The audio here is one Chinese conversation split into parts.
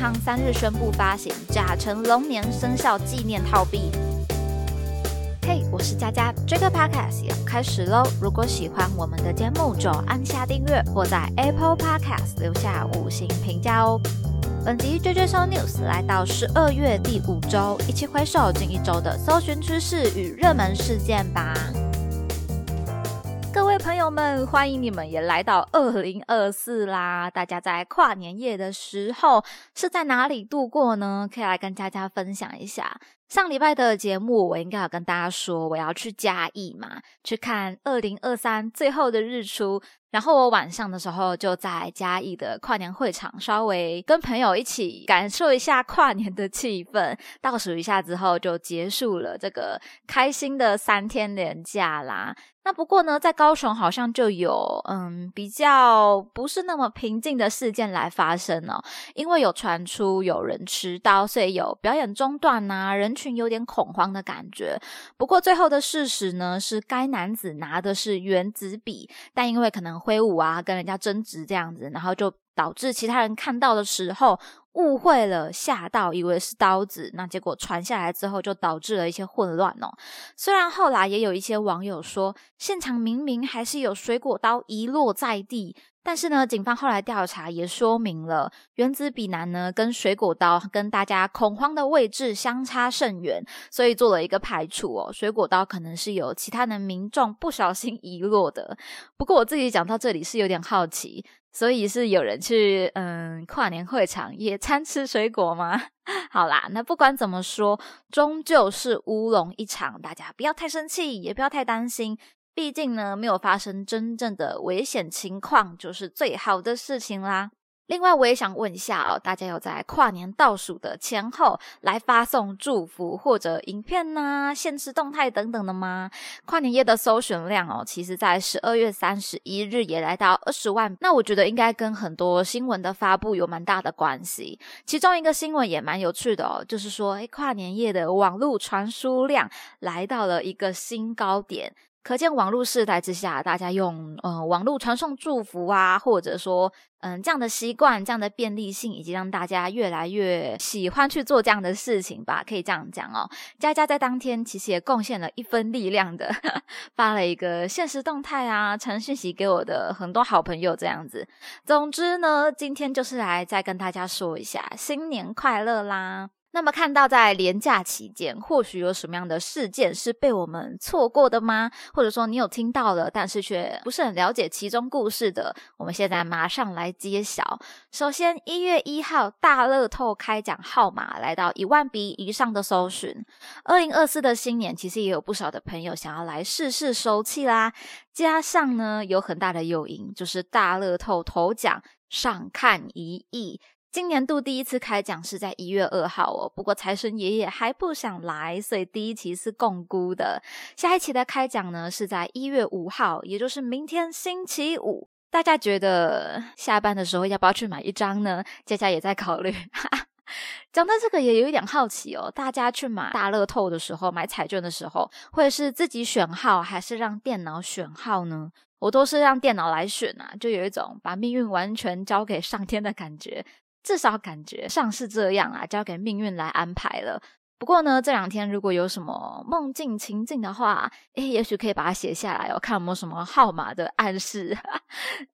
行三日宣布发行甲辰龙年生肖纪念套币。嘿，我是佳佳，这个 podcast 要开始喽！如果喜欢我们的节目，就按下订阅或在 Apple Podcast 留下五星评价哦。本集追追搜 news 来到十二月第五周，一起回首近一周的搜寻趋势与热门事件吧。朋友们，欢迎你们也来到二零二四啦！大家在跨年夜的时候是在哪里度过呢？可以来跟大家分享一下。上礼拜的节目，我应该有跟大家说，我要去嘉义嘛，去看二零二三最后的日出。然后我晚上的时候就在嘉义的跨年会场，稍微跟朋友一起感受一下跨年的气氛，倒数一下之后就结束了这个开心的三天连假啦。那不过呢，在高雄好像就有嗯比较不是那么平静的事件来发生哦，因为有传出有人迟到，所以有表演中断呐，人有点恐慌的感觉。不过最后的事实呢，是该男子拿的是原子笔，但因为可能挥舞啊，跟人家争执这样子，然后就导致其他人看到的时候。误会了，吓到以为是刀子，那结果传下来之后就导致了一些混乱哦。虽然后来也有一些网友说，现场明明还是有水果刀遗落在地，但是呢，警方后来调查也说明了，原子笔男呢跟水果刀跟大家恐慌的位置相差甚远，所以做了一个排除哦。水果刀可能是有其他的民众不小心遗落的。不过我自己讲到这里是有点好奇。所以是有人去嗯跨年会场野餐吃水果吗？好啦，那不管怎么说，终究是乌龙一场，大家不要太生气，也不要太担心，毕竟呢没有发生真正的危险情况，就是最好的事情啦。另外，我也想问一下哦，大家有在跨年倒数的前后来发送祝福或者影片呐、现实动态等等的吗？跨年夜的搜寻量哦，其实在十二月三十一日也来到二十万。那我觉得应该跟很多新闻的发布有蛮大的关系。其中一个新闻也蛮有趣的哦，就是说，诶跨年夜的网络传输量来到了一个新高点。可见网络时代之下，大家用呃网络传送祝福啊，或者说嗯这样的习惯、这样的便利性，以及让大家越来越喜欢去做这样的事情吧，可以这样讲哦。佳佳在当天其实也贡献了一分力量的，发了一个现实动态啊，传讯息给我的很多好朋友这样子。总之呢，今天就是来再跟大家说一下新年快乐啦。那么看到在连假期间，或许有什么样的事件是被我们错过的吗？或者说你有听到了，但是却不是很了解其中故事的？我们现在马上来揭晓。首先，一月一号大乐透开奖号码来到一万笔以上的搜寻。二零二四的新年，其实也有不少的朋友想要来试试手气啦。加上呢，有很大的诱因，就是大乐透头奖上看一亿。今年度第一次开奖是在一月二号哦，不过财神爷爷还不想来，所以第一期是共估的。下一期的开奖呢是在一月五号，也就是明天星期五。大家觉得下班的时候要不要去买一张呢？佳佳也在考虑。讲到这个也有一点好奇哦，大家去买大乐透的时候，买彩券的时候，会是自己选号还是让电脑选号呢？我都是让电脑来选啊，就有一种把命运完全交给上天的感觉。至少感觉上是这样啊，交给命运来安排了。不过呢，这两天如果有什么梦境情境的话，诶，也许可以把它写下来哦，看有没有什么号码的暗示。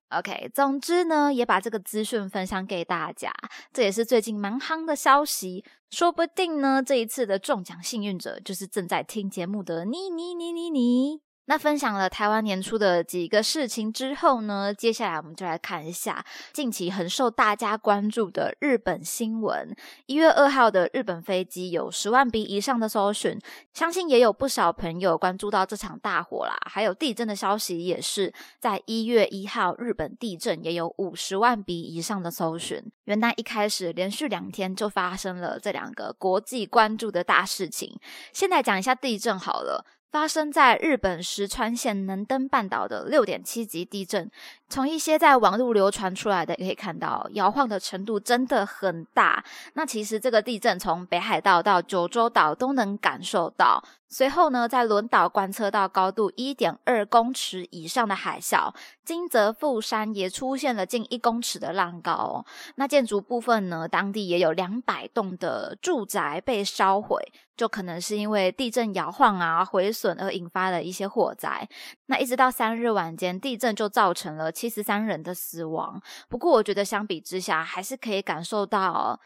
OK，总之呢，也把这个资讯分享给大家，这也是最近蛮夯的消息。说不定呢，这一次的中奖幸运者就是正在听节目的你你你你你。那分享了台湾年初的几个事情之后呢，接下来我们就来看一下近期很受大家关注的日本新闻。一月二号的日本飞机有十万笔以上的搜寻，相信也有不少朋友关注到这场大火啦。还有地震的消息也是在一月一号，日本地震也有五十万笔以上的搜寻。元旦一开始连续两天就发生了这两个国际关注的大事情。先来讲一下地震好了。发生在日本石川县能登半岛的六点七级地震。从一些在网络流传出来的可以看到，摇晃的程度真的很大。那其实这个地震从北海道到九州岛都能感受到。随后呢，在轮岛观测到高度一点二公尺以上的海啸，金泽富山也出现了近一公尺的浪高。那建筑部分呢，当地也有两百栋的住宅被烧毁，就可能是因为地震摇晃啊毁损而引发的一些火灾。那一直到三日晚间，地震就造成了七十三人的死亡。不过我觉得相比之下，还是可以感受到。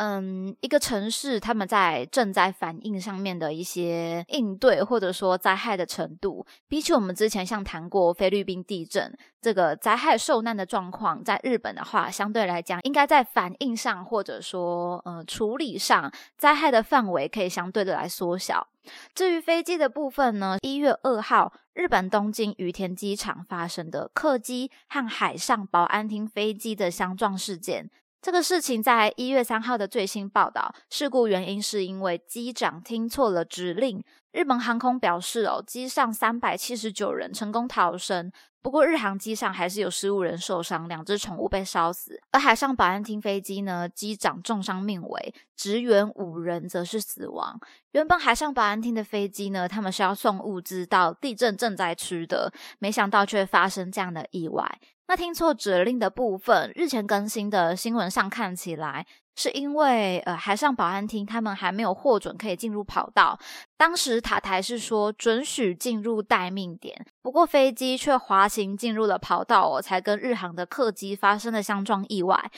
嗯，一个城市他们在正在反应上面的一些应对，或者说灾害的程度，比起我们之前像谈过菲律宾地震这个灾害受难的状况，在日本的话，相对来讲，应该在反应上或者说呃处理上，灾害的范围可以相对的来缩小。至于飞机的部分呢，一月二号，日本东京羽田机场发生的客机和海上保安厅飞机的相撞事件。这个事情在一月三号的最新报道，事故原因是因为机长听错了指令。日本航空表示，哦，机上三百七十九人成功逃生，不过日航机上还是有十五人受伤，两只宠物被烧死。而海上保安厅飞机呢，机长重伤命危，职员五人则是死亡。原本海上保安厅的飞机呢，他们是要送物资到地震震灾区的，没想到却发生这样的意外。那听错指令的部分，日前更新的新闻上看起来，是因为呃海上保安厅他们还没有获准可以进入跑道，当时塔台是说准许进入待命点，不过飞机却滑行进入了跑道哦，才跟日航的客机发生了相撞意外。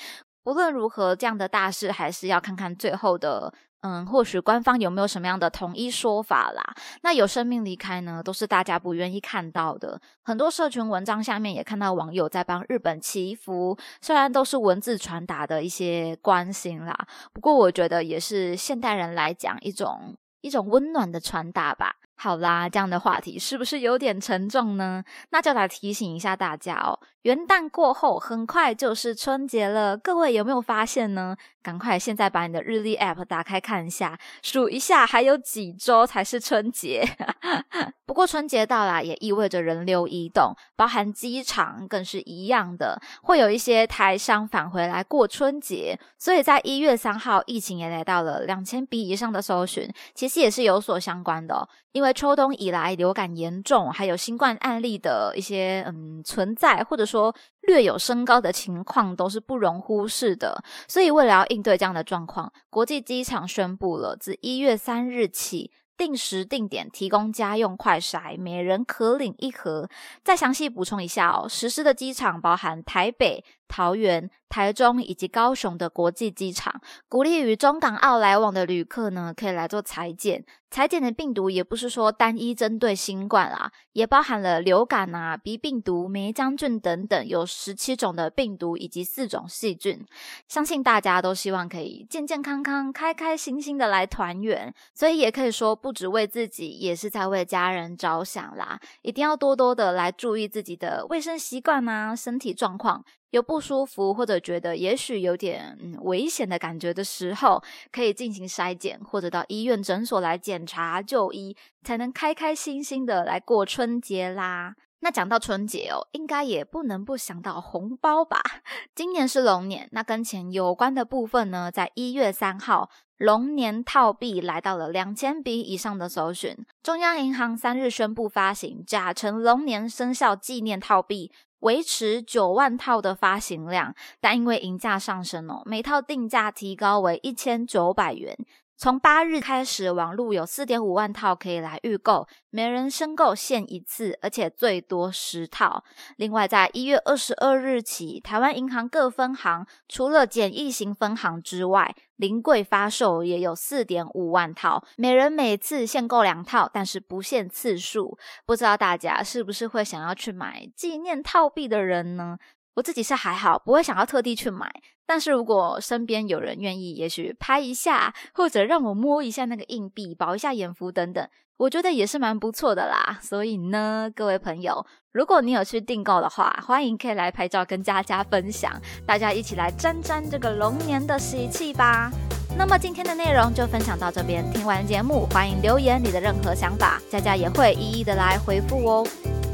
无论如何，这样的大事还是要看看最后的。嗯，或许官方有没有什么样的统一说法啦？那有生命离开呢，都是大家不愿意看到的。很多社群文章下面也看到网友在帮日本祈福，虽然都是文字传达的一些关心啦，不过我觉得也是现代人来讲一种一种温暖的传达吧。好啦，这样的话题是不是有点沉重呢？那就来提醒一下大家哦，元旦过后很快就是春节了，各位有没有发现呢？赶快现在把你的日历 App 打开看一下，数一下还有几周才是春节。不过春节到来也意味着人流移动，包含机场更是一样的，会有一些台商返回来过春节。所以在一月三号，疫情也来到了两千笔以上的搜寻，其实也是有所相关的，哦因为秋冬以来流感严重，还有新冠案例的一些嗯存在，或者说。略有升高的情况都是不容忽视的，所以为了要应对这样的状况，国际机场宣布了，自一月三日起。定时定点提供家用快筛，每人可领一盒。再详细补充一下哦，实施的机场包含台北、桃园、台中以及高雄的国际机场，鼓励与中港澳来往的旅客呢，可以来做裁剪。裁剪的病毒也不是说单一针对新冠啦，也包含了流感啊、鼻病毒、梅浆菌等等，有十七种的病毒以及四种细菌。相信大家都希望可以健健康康、开开心心的来团圆，所以也可以说不。不只为自己，也是在为家人着想啦！一定要多多的来注意自己的卫生习惯啊，身体状况有不舒服或者觉得也许有点危险的感觉的时候，可以进行筛检，或者到医院诊所来检查就医，才能开开心心的来过春节啦。那讲到春节哦，应该也不能不想到红包吧？今年是龙年，那跟钱有关的部分呢，在一月三号，龙年套币来到了两千笔以上的搜寻。中央银行三日宣布发行甲辰龙年生肖纪念套币，维持九万套的发行量，但因为银价上升哦，每套定价提高为一千九百元。从八日开始，网路有四点五万套可以来预购，每人申购限一次，而且最多十套。另外，在一月二十二日起，台湾银行各分行除了简易型分行之外，临柜发售也有四点五万套，每人每次限购两套，但是不限次数。不知道大家是不是会想要去买纪念套币的人呢？我自己是还好，不会想要特地去买。但是如果身边有人愿意，也许拍一下，或者让我摸一下那个硬币，保一下眼福等等，我觉得也是蛮不错的啦。所以呢，各位朋友，如果你有去订购的话，欢迎可以来拍照跟佳佳分享，大家一起来沾沾这个龙年的喜气吧。那么今天的内容就分享到这边，听完节目欢迎留言你的任何想法，佳佳也会一一的来回复哦。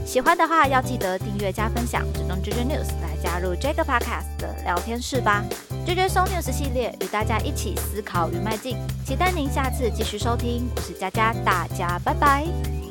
喜欢的话要记得订阅加分享，只能 JJ News 来加入这个 Podcast 的聊天室吧。JJ So News 系列与大家一起思考与迈进，期待您下次继续收听。我是佳佳，大家拜拜。